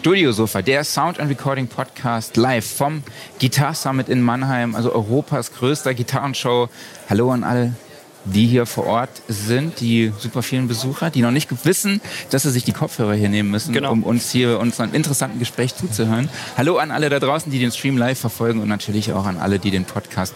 Studiosofa, der Sound and Recording Podcast live vom Guitar Summit in Mannheim, also Europas größter Gitarrenshow. Hallo an alle, die hier vor Ort sind, die super vielen Besucher, die noch nicht wissen, dass sie sich die Kopfhörer hier nehmen müssen, Genau. um uns hier unseren interessanten Gespräch zuzuhören. Hallo an alle da draußen, die den Stream live verfolgen und natürlich auch an alle, die den Podcast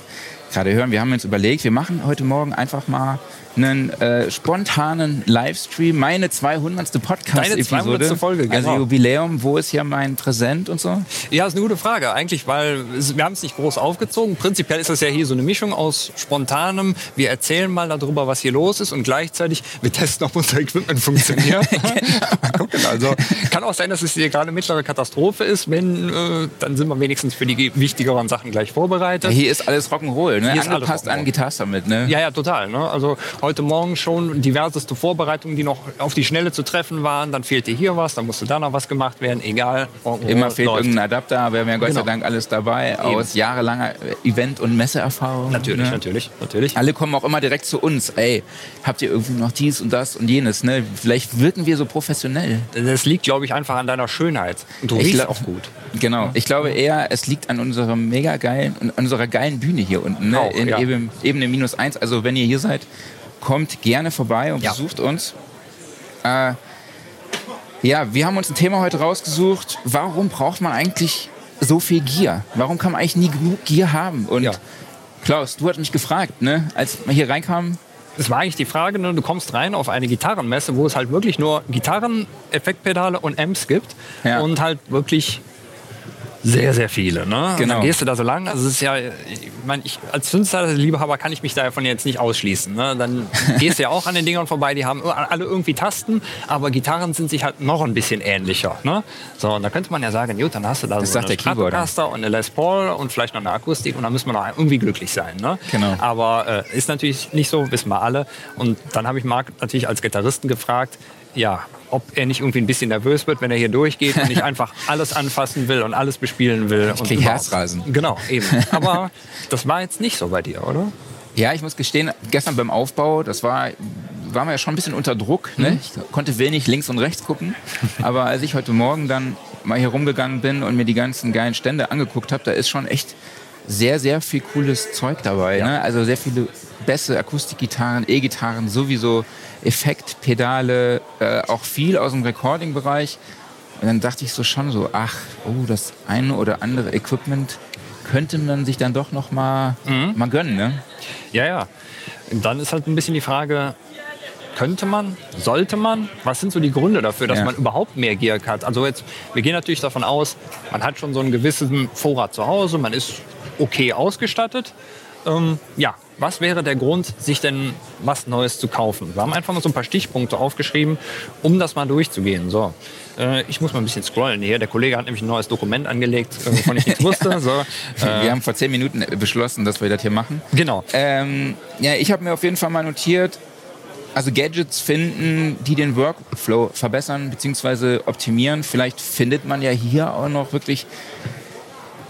gerade hören. Wir haben uns überlegt, wir machen heute Morgen einfach mal einen äh, spontanen Livestream, meine 200. Podcast-Episode. Deine 200. Folge, genau. Also Jubiläum, wo ist hier mein Präsent und so? Ja, ist eine gute Frage eigentlich, weil wir haben es nicht groß aufgezogen. Prinzipiell ist es ja hier so eine Mischung aus spontanem. Wir erzählen mal darüber, was hier los ist und gleichzeitig wir testen, ob unser Equipment funktioniert. mal gucken. Also kann auch sein, dass es hier gerade eine mittlere Katastrophe ist. Wenn, äh, dann sind wir wenigstens für die wichtigeren Sachen gleich vorbereitet. Hier ist alles Rock'n'Roll, ne? Alles Angepasst an. Guitar Summit, ne? Ja, ja, total. Ne? Also heute Morgen schon diverseste Vorbereitungen, die noch auf die Schnelle zu treffen waren. Dann fehlte hier was, dann musste da noch was gemacht werden. Egal. Immer fehlt läuft. irgendein Adapter, aber wir haben ja Gott sei Genau. Dank alles dabei aus jahrelanger Event- und Messeerfahrung. Natürlich, ne? natürlich, natürlich. Alle kommen auch immer direkt zu uns. Ey, habt ihr irgendwie noch dies und das und jenes? Ne? Vielleicht wirken wir so professionell. Das liegt, glaube ich, einfach an deiner Schönheit. Und du Ich riechst auch gut. Genau. Ich glaube eher, es liegt an unserer mega geilen, an unserer geilen Bühne hier unten, ne? Auch, in ja. Ebene, Ebene minus eins. Also wenn ihr hier seid, kommt gerne vorbei und Ja. besucht uns. Äh, ja, wir haben uns ein Thema heute rausgesucht. Warum braucht man eigentlich so viel Gier? Warum kann man eigentlich nie genug Gier haben? Und Ja. Klaus, du hast mich gefragt, ne? als wir hier reinkamen, Das war eigentlich die Frage, ne? du kommst rein auf eine Gitarrenmesse, wo es halt wirklich nur Gitarren, Effektpedale und Amps gibt. Ja. Und halt wirklich sehr, sehr viele. Ne? Genau. Dann gehst du da so lang. Also es ist ja, ich meine, ich als Zündstyle-Liebhaber kann ich mich davon jetzt nicht ausschließen. Ne? Dann gehst du ja auch an den Dingern vorbei, die haben alle irgendwie Tasten, aber Gitarren sind sich halt noch ein bisschen ähnlicher. Ne? So, und da könnte man ja sagen, gut, dann hast du da Das so sagt eine. Stratocaster und eine Les Paul und vielleicht noch eine Akustik und dann müssen wir noch irgendwie glücklich sein. Ne? Genau. Aber äh, ist natürlich nicht so, wissen wir alle. Und dann habe ich Marc natürlich als Gitarristen gefragt, ja, ob er nicht irgendwie ein bisschen nervös wird, wenn er hier durchgeht und nicht einfach alles anfassen will und alles bespielen will. Ich krieg Herzrasen. Genau, eben. Aber das war jetzt nicht so bei dir, oder? Ja, ich muss gestehen, gestern beim Aufbau, das war, waren wir ja schon ein bisschen unter Druck. Mhm. Ne? Ich konnte wenig links und rechts gucken. Aber als ich heute Morgen dann mal hier rumgegangen bin und mir die ganzen geilen Stände angeguckt habe, da ist schon echt sehr, sehr viel cooles Zeug dabei. Ne? Also sehr viele Bässe, Akustikgitarren, E-Gitarren, sowieso Effektpedale, äh, auch viel aus dem Recording-Bereich. Und dann dachte ich so schon so, ach, oh, das eine oder andere Equipment könnte man sich dann doch noch mal, Mhm. mal gönnen. Ne? Ja, ja. Und dann ist halt ein bisschen die Frage, könnte man, sollte man? Was sind so die Gründe dafür, dass Ja. man überhaupt mehr Gear hat? Also jetzt, wir gehen natürlich davon aus, man hat schon so einen gewissen Vorrat zu Hause, man ist okay ausgestattet. Ähm, ja, was wäre der Grund, sich denn was Neues zu kaufen? Wir haben einfach mal so ein paar Stichpunkte aufgeschrieben, um das mal durchzugehen. So, äh, ich muss mal ein bisschen scrollen hier. Der Kollege hat nämlich ein neues Dokument angelegt, äh, wovon ich nichts wusste. So, äh, Wir haben vor zehn Minuten beschlossen, dass wir das hier machen. genau. Ähm, ja, ich habe mir auf jeden Fall mal notiert, also Gadgets finden, die den Workflow verbessern bzw. optimieren. Vielleicht findet man ja hier auch noch wirklich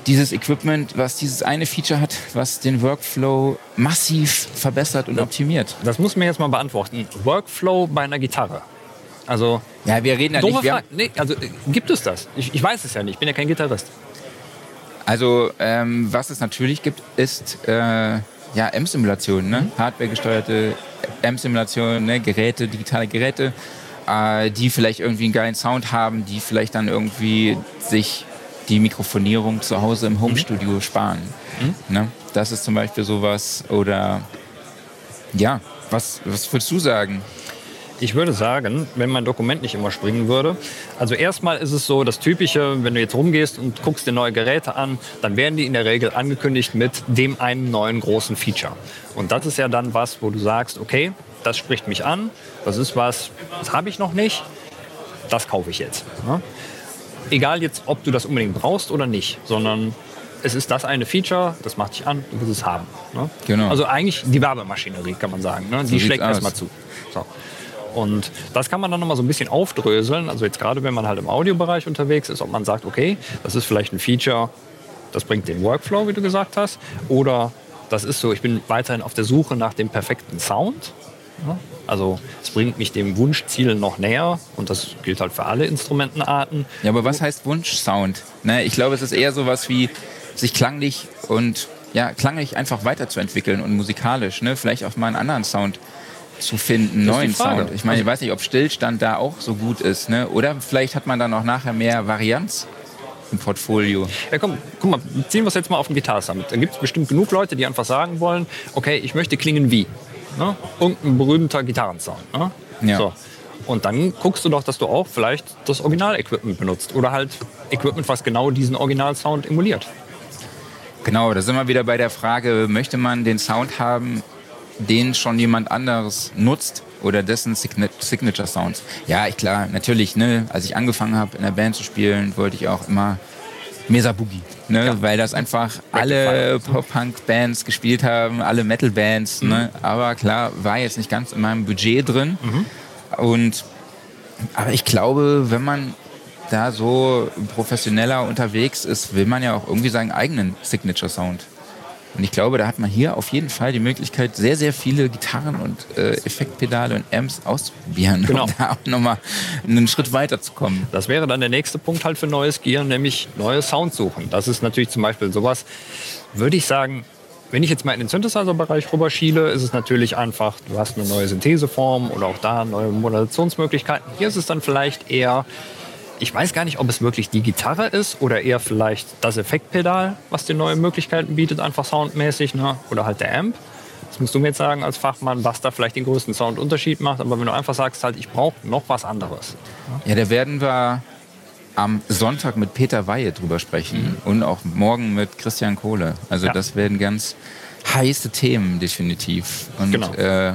dieses Equipment, was dieses eine Feature hat, was den Workflow massiv verbessert und optimiert. Das muss mir jetzt mal beantworten. Workflow bei einer Gitarre. Also, Ja, wir reden ja nicht. Wir Nee, also gibt es das? Ich, ich weiß es ja nicht. Ich bin ja kein Gitarrist. also, ähm, was es natürlich gibt, ist äh, ja M-Simulationen, ne? Hardware-gesteuerte M-Simulationen, ne? Geräte, digitale Geräte, äh, die vielleicht irgendwie einen geilen Sound haben, die vielleicht dann irgendwie sich die Mikrofonierung zu Hause im Homestudio sparen. Ne? Das ist zum Beispiel sowas. Oder ja, was, was würdest du sagen? Ich würde sagen, wenn mein Dokument nicht immer springen würde, also erstmal ist es so, das Typische, wenn du jetzt rumgehst und guckst dir neue Geräte an, dann werden die in der Regel angekündigt mit dem einen neuen großen Feature. Und das ist ja dann was, wo du sagst, okay, das spricht mich an, das ist was, das habe ich noch nicht, das kaufe ich jetzt. Egal jetzt, ob du das unbedingt brauchst oder nicht, sondern es ist das eine Feature, das macht dich an, du willst es haben. Ne? Genau. Also eigentlich die Werbemaschinerie, kann man sagen. Ne? Die sieht's schlägt erstmal zu. So. Und das kann man dann nochmal so ein bisschen aufdröseln. Also jetzt gerade, wenn man halt im Audiobereich unterwegs ist, ob man sagt, okay, das ist vielleicht ein Feature, das bringt den Workflow, wie du gesagt hast. Oder das ist so, ich bin weiterhin auf der Suche nach dem perfekten Sound. Also es bringt mich dem Wunschziel noch näher und das gilt halt für alle Instrumentenarten. Ja, aber was heißt Wunschsound? Ne, ich glaube, es ist eher sowas wie sich klanglich und ja, klanglich einfach weiterzuentwickeln und musikalisch, ne? vielleicht auch mal einen anderen Sound zu finden, neuen Sound. Ich meine, ich weiß nicht, ob Stillstand da auch so gut ist, ne? oder vielleicht hat man dann auch nachher mehr Varianz im Portfolio. Ja, komm, guck mal, ziehen wir es jetzt mal auf den Gitarre-Summit. Da gibt es bestimmt genug Leute, die einfach sagen wollen, okay, ich möchte klingen wie. Ne? Irgendein berühmter Gitarrensound. Ne? Ja. So. Und dann guckst du doch, dass du auch vielleicht das Original-Equipment benutzt oder halt Equipment, was genau diesen Original-Sound emuliert. Genau, da sind wir wieder bei der Frage, möchte man den Sound haben, den schon jemand anderes nutzt oder dessen Signature Sounds? Ja, ich klar, natürlich, ne, als ich angefangen habe in der Band zu spielen, wollte ich auch immer Mesa Boogie, ne, ja. weil das einfach alle Pop-Punk-Bands gespielt haben, alle Metal-Bands, mhm. ne, aber klar, war jetzt nicht ganz in meinem Budget drin mhm. und aber ich glaube, wenn man da so professioneller unterwegs ist, will man ja auch irgendwie seinen eigenen Signature Sound. Und ich glaube, da hat man hier auf jeden Fall die Möglichkeit, sehr, sehr viele Gitarren und äh, Effektpedale und Amps auszuprobieren, genau. um da auch nochmal einen Schritt weiter zu kommen. Das wäre dann der nächste Punkt halt für neues Gear, nämlich neue Sounds suchen. Das ist natürlich zum Beispiel sowas, würde ich sagen, wenn ich jetzt mal in den Synthesizer-Bereich rüberschiele, ist es natürlich einfach, du hast eine neue Syntheseform oder auch da neue Modulationsmöglichkeiten. Hier ist es dann vielleicht eher ich weiß gar nicht, ob es wirklich die Gitarre ist oder eher vielleicht das Effektpedal, was dir neue Möglichkeiten bietet, einfach soundmäßig, ne? oder halt der Amp. Das musst du mir jetzt sagen als Fachmann, was da vielleicht den größten Soundunterschied macht. Aber wenn du einfach sagst, halt, ich brauche noch was anderes. Ja, da werden wir am Sonntag mit Peter Weihe drüber sprechen mhm. und auch morgen mit Christian Kohle. Also ja. das werden ganz heiße Themen definitiv. Und genau. äh,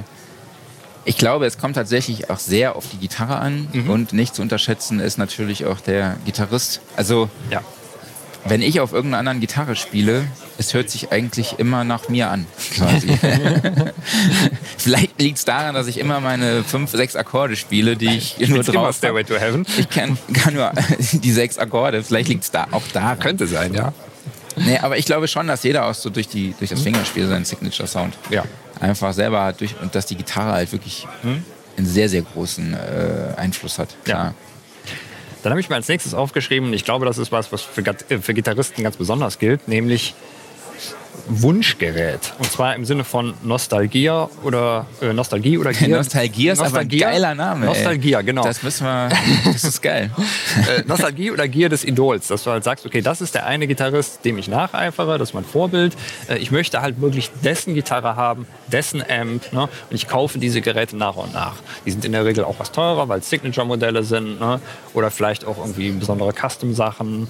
ich glaube, es kommt tatsächlich auch sehr auf die Gitarre an mhm. und nicht zu unterschätzen ist natürlich auch der Gitarrist. Also, ja. wenn ich auf irgendeiner anderen Gitarre spiele, es hört sich eigentlich immer nach mir an, quasi. Vielleicht liegt es daran, dass ich immer meine fünf, sechs Akkorde spiele, die ich nur drauf Stairway to Heaven. Ich kann, kann nur die sechs Akkorde. Vielleicht liegt es da auch daran. Könnte sein, ja. Nee, aber ich glaube schon, dass jeder auch so durch, die, durch das Fingerspiel seinen Signature-Sound ja einfach selber durch und dass die Gitarre halt wirklich hm? einen sehr, sehr großen äh, Einfluss hat. Klar. Ja. Dann habe ich mir als nächstes aufgeschrieben, ich glaube, das ist was, was für, äh, für Gitarristen ganz besonders gilt, nämlich Wunschgerät. Und zwar im Sinne von Nostalgia oder äh, Nostalgie oder Gier. Nostalgia ist Nostalgia, aber ein geiler Name. Nostalgia, ey. genau. Das wissen wir. Das ist geil. äh, Nostalgie oder Gier des Idols, dass du halt sagst, okay, das ist der eine Gitarrist, dem ich nacheifere, das ist mein Vorbild. Äh, ich möchte halt wirklich dessen Gitarre haben, dessen Amp. Ne? Und ich kaufe diese Geräte nach und nach. Die sind in der Regel auch was teurer, weil es Signature-Modelle sind ne? oder vielleicht auch irgendwie besondere Custom-Sachen.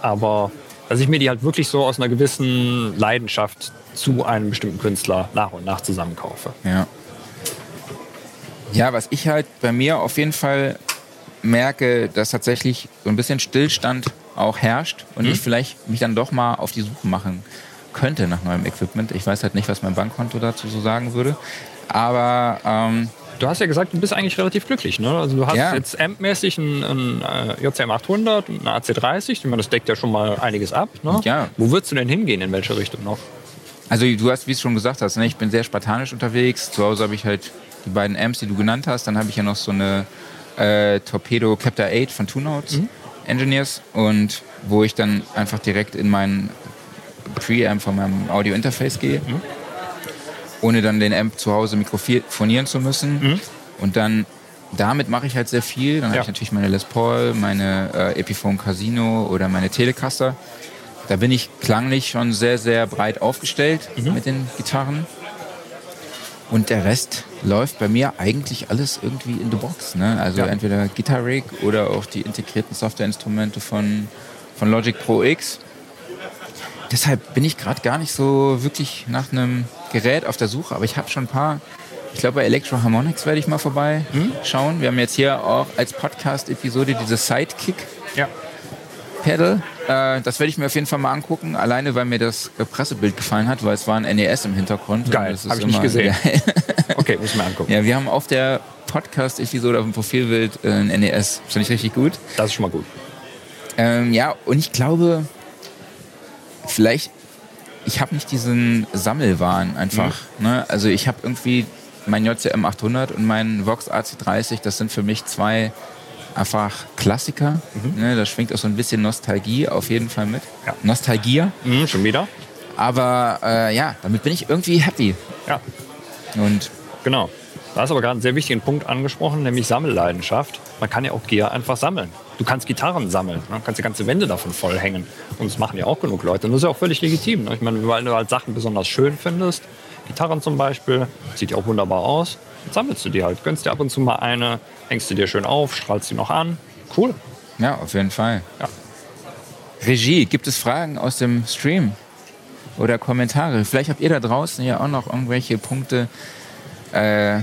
Aber dass ich mir die halt wirklich so aus einer gewissen Leidenschaft zu einem bestimmten Künstler nach und nach zusammenkaufe. Ja. Ja, was ich halt bei mir auf jeden Fall merke, dass tatsächlich so ein bisschen Stillstand auch herrscht und mhm. ich vielleicht mich dann doch mal auf die Suche machen könnte nach neuem Equipment. Ich weiß halt nicht, was mein Bankkonto dazu so sagen würde. Aber ähm, du hast ja gesagt, du bist eigentlich relativ glücklich. Ne? Also du hast ja. jetzt ampmäßig einen, einen äh, JCM 800 und einen AC30. Ich meine, das deckt ja schon mal einiges ab. Ne? Ja. Wo würdest du denn hingehen? In welche Richtung noch? Also du hast, wie du schon gesagt hast, ne, ich bin sehr spartanisch unterwegs. Zu Hause habe ich halt die beiden Amps, die du genannt hast. Dann habe ich ja noch so eine äh, Torpedo Captor 8 von Two Notes mhm. Engineers und wo ich dann einfach direkt in meinen Preamp von meinem Audio-Interface gehe. Mhm ohne dann den Amp zu Hause mikrofonieren zu müssen. Mhm. Und dann damit mache ich halt sehr viel. Dann ja. habe ich natürlich meine Les Paul, meine äh, Epiphone Casino oder meine Telecaster. Da bin ich klanglich schon sehr, sehr breit aufgestellt mhm. mit den Gitarren. Und der Rest läuft bei mir eigentlich alles irgendwie in the box. Ne? Also ja. entweder Guitar Rig oder auch die integrierten Softwareinstrumente von, von Logic Pro X. Deshalb bin ich gerade gar nicht so wirklich nach einem Gerät auf der Suche, aber ich habe schon ein paar. Ich glaube, bei Electro Harmonics werde ich mal vorbeischauen. Hm? Wir haben jetzt hier auch als Podcast-Episode diese Sidekick. Ja. Pedal. Äh, das werde ich mir auf jeden Fall mal angucken, alleine weil mir das Pressebild gefallen hat, weil es war ein NES im Hintergrund. Geil, habe ich nicht gesehen. okay, muss ich mir angucken. Ja, wir haben auf der Podcast-Episode auf dem Profilbild äh, ein NES. Finde ich richtig gut. Das ist schon mal gut. Ähm, ja, und ich glaube, vielleicht ich habe nicht diesen Sammelwahn einfach. Mhm. Ne? Also ich habe irgendwie mein JCM 800 und mein Vox AC30, das sind für mich zwei einfach Klassiker. Mhm. Ne, da schwingt auch so ein bisschen Nostalgie auf jeden Fall mit. Ja. Nostalgie. Mhm, schon wieder. Aber äh, ja, damit bin ich irgendwie happy. Ja. Und genau. Da hast du aber gerade einen sehr wichtigen Punkt angesprochen, nämlich Sammelleidenschaft. Man kann ja auch Gear einfach sammeln. Du kannst Gitarren sammeln, ne? kannst die ganze Wände davon vollhängen. Und das machen ja auch genug Leute. Und das ist ja auch völlig legitim. Ne? Ich meine, weil du halt Sachen besonders schön findest, Gitarren zum Beispiel, sieht ja auch wunderbar aus, dann sammelst du die halt. Gönnst dir ab und zu mal eine, hängst du dir schön auf, strahlst sie noch an. Cool. Ja, auf jeden Fall. Ja. Regie, gibt es Fragen aus dem Stream oder Kommentare? Vielleicht habt ihr da draußen ja auch noch irgendwelche Punkte, äh,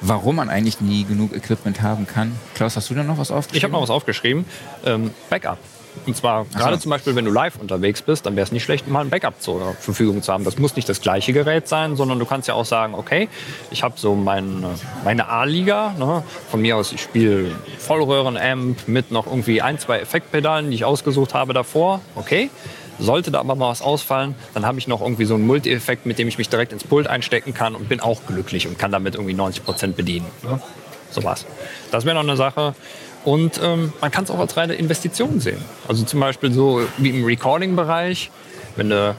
warum man eigentlich nie genug Equipment haben kann. Klaus, hast du da noch was aufgeschrieben? Ich habe noch was aufgeschrieben. Ähm, Backup. Und zwar gerade so. zum Beispiel, wenn du live unterwegs bist, dann wäre es nicht schlecht, mal ein Backup zur Verfügung zu haben. Das muss nicht das gleiche Gerät sein, sondern du kannst ja auch sagen, okay, ich habe so mein, meine A-Liga. Ne? Von mir aus, ich spiele Vollröhren-Amp mit noch irgendwie ein, zwei Effektpedalen, die ich ausgesucht habe davor. Okay. Sollte da aber mal was ausfallen, dann habe ich noch irgendwie so einen Multi-Effekt, mit dem ich mich direkt ins Pult einstecken kann und bin auch glücklich und kann damit irgendwie 90 Prozent bedienen. Ne? So was. Das wäre noch eine Sache. Und ähm, man kann es auch als reine Investition sehen. Also zum Beispiel so wie im Recording-Bereich, wenn du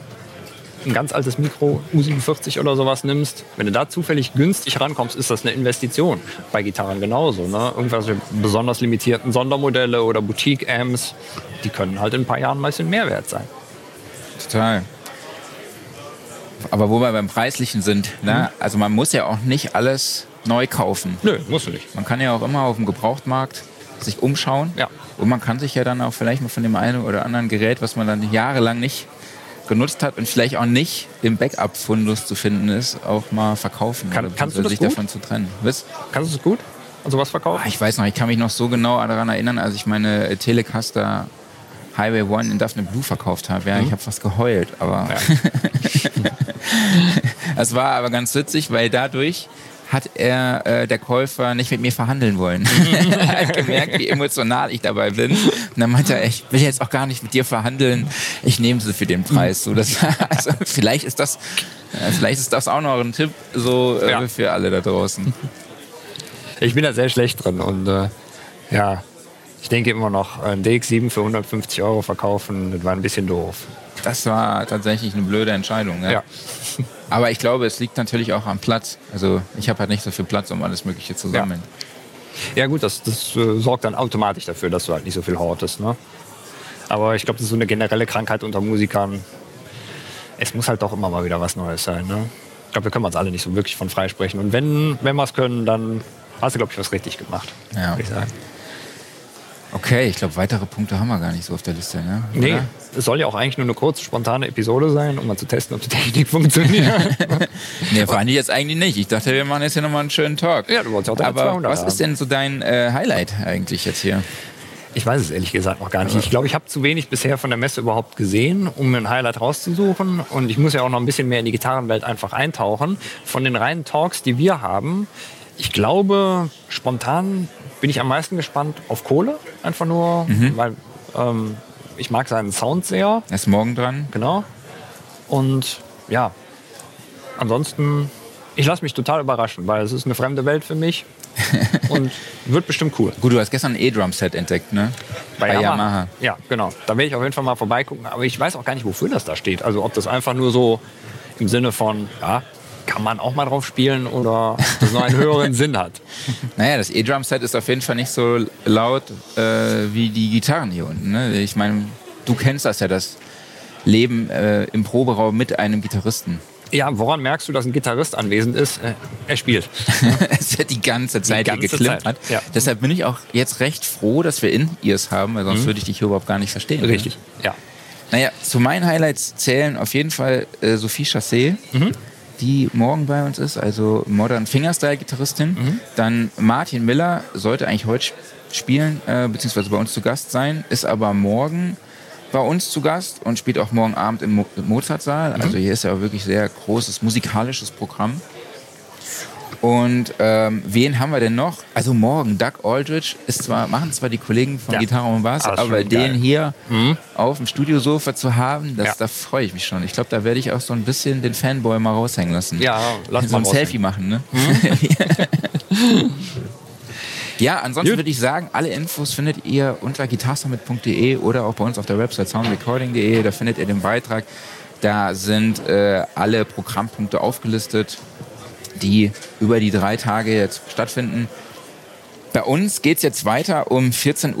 ein ganz altes Mikro, U47 oder sowas nimmst, wenn du da zufällig günstig rankommst, ist das eine Investition. Bei Gitarren genauso. Ne? Irgendwelche besonders limitierten Sondermodelle oder Boutique-Amps, die können halt in ein paar Jahren ein bisschen mehr wert sein. Total. Aber wo wir beim Preislichen sind, ne? Mhm. also man muss ja auch nicht alles neu kaufen. Nö, musst du nicht. Man kann ja auch immer auf dem Gebrauchtmarkt sich umschauen. Ja. Und man kann sich ja dann auch vielleicht mal von dem einen oder anderen Gerät, was man dann jahrelang nicht genutzt hat und vielleicht auch nicht im Backup-Fundus zu finden ist, auch mal verkaufen. Kann, kannst du das sich gut? davon zu trennen. Was? Kannst du das gut? Also was verkaufen? Ah, ich weiß noch, ich kann mich noch so genau daran erinnern, als ich meine Telecaster Highway One in Daphne Blue verkauft habe. Ja, mhm. ich habe fast geheult, aber ja. es war aber ganz witzig, weil dadurch hat er äh, der Käufer nicht mit mir verhandeln wollen. er hat gemerkt, wie emotional ich dabei bin. Und dann meinte er, ich will jetzt auch gar nicht mit dir verhandeln. Ich nehme sie für den Preis. So, das, also, vielleicht ist das, äh, vielleicht ist das auch noch ein Tipp so äh, ja. für alle da draußen. Ich bin da sehr schlecht drin und äh, ja, ich denke immer noch, ein DX7 für 150 Euro verkaufen, das war ein bisschen doof. Das war tatsächlich eine blöde Entscheidung. Ja. ja. Aber ich glaube, es liegt natürlich auch am Platz. Also ich habe halt nicht so viel Platz, um alles Mögliche zu sammeln. Ja, ja gut, das, das äh, sorgt dann automatisch dafür, dass du halt nicht so viel hortest. Ne? Aber ich glaube, das ist so eine generelle Krankheit unter Musikern. Es muss halt doch immer mal wieder was Neues sein. Ne? Ich glaube, wir können uns alle nicht so wirklich von freisprechen. Und wenn, wenn wir es können, dann hast du, glaube ich, was richtig gemacht. Ja. Ich sagen. Okay, ich glaube, weitere Punkte haben wir gar nicht so auf der Liste. Ne? Nee, es soll ja auch eigentlich nur eine kurze, spontane Episode sein, um mal zu testen, ob die Technik funktioniert. nee, fand ich jetzt eigentlich nicht. Ich dachte, wir machen jetzt hier nochmal einen schönen Talk. Ja, du wolltest auch Aber 200 was haben. ist denn so dein äh, Highlight eigentlich jetzt hier? Ich weiß es ehrlich gesagt noch gar nicht. Ich glaube, ich habe zu wenig bisher von der Messe überhaupt gesehen, um mir ein Highlight rauszusuchen. Und ich muss ja auch noch ein bisschen mehr in die Gitarrenwelt einfach eintauchen. Von den reinen Talks, die wir haben, ich glaube, spontan bin ich am meisten gespannt auf Kohle. Einfach nur, mhm. weil ähm, ich mag seinen Sound sehr. Er ist morgen dran. Genau. Und ja, ansonsten, ich lasse mich total überraschen, weil es ist eine fremde Welt für mich. und wird bestimmt cool. Gut, du hast gestern ein E-Drum-Set entdeckt, ne? Bei, Bei Yamaha. Yamaha. Ja, genau. Da werde ich auf jeden Fall mal vorbeigucken. Aber ich weiß auch gar nicht, wofür das da steht. Also ob das einfach nur so im Sinne von, ja, kann man auch mal drauf spielen oder das noch einen höheren Sinn hat. Naja, das E-Drum-Set ist auf jeden Fall nicht so laut äh, wie die Gitarren hier unten. Ne? Ich meine, du kennst das ja, das Leben äh, im Proberaum mit einem Gitarristen. Ja, woran merkst du, dass ein Gitarrist anwesend ist? Äh, er spielt. es wird die ganze Zeit die ganze geklimmt. Zeit. Ja. Deshalb bin ich auch jetzt recht froh, dass wir In-Ears haben, weil sonst mhm. würde ich dich hier überhaupt gar nicht verstehen. Richtig, ne? ja. Naja, zu meinen Highlights zählen auf jeden Fall äh, Sophie Chassé. Mhm die morgen bei uns ist, also Modern Fingerstyle-Gitarristin. Mhm. Dann Martin Miller sollte eigentlich heute spielen, äh, beziehungsweise bei uns zu Gast sein, ist aber morgen bei uns zu Gast und spielt auch morgen Abend im, Mo Mozartsaal. Mhm. Also hier ist ja wirklich sehr großes musikalisches Programm. Und ähm, wen haben wir denn noch? Also morgen, Doug Aldrich ist zwar, machen zwar die Kollegen von Ja. Gitarre und Bass, Ah, aber schon den geil. Mhm. hier auf dem Studiosofa zu haben, das, Ja. da freue ich mich schon. Ich glaube, da werde ich auch so ein bisschen den Fanboy mal raushängen lassen. Ja, lass so mal ein raushängen. Selfie machen, ne? ja, ansonsten würde ich sagen, alle Infos findet ihr unter gitarsummit.de oder auch bei uns auf der Website soundrecording.de. Da findet ihr den Beitrag. Da sind äh, alle Programmpunkte aufgelistet, die über die drei Tage jetzt stattfinden. Bei uns geht es jetzt weiter um 14.45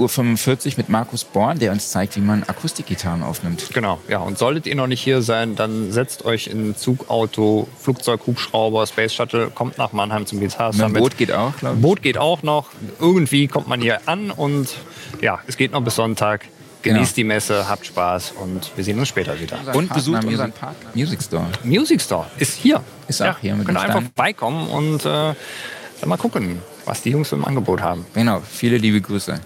Uhr mit Markus Born, der uns zeigt, wie man Akustikgitarren aufnimmt. Genau, ja. Und solltet ihr noch nicht hier sein, dann setzt euch in Zug, Auto, Flugzeug, Hubschrauber, Space Shuttle, kommt nach Mannheim zum Guitar Summit. Boot geht auch, glaube ich. Boot geht auch noch. Irgendwie kommt man hier an und ja, es geht noch bis Sonntag. Genießt Genau. die Messe, habt Spaß und wir sehen uns später wieder. Und Partner besucht Music- unseren Partner Music Store. Music Store ist hier. Ist auch hier mit Könnt einfach Stand. vorbeikommen und äh, dann mal gucken, was die Jungs im Angebot haben. Genau, viele liebe Grüße.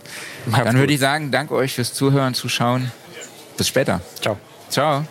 Macht's Dann würde ich sagen, danke euch fürs Zuhören, Zuschauen. Bis später. Ciao. Ciao.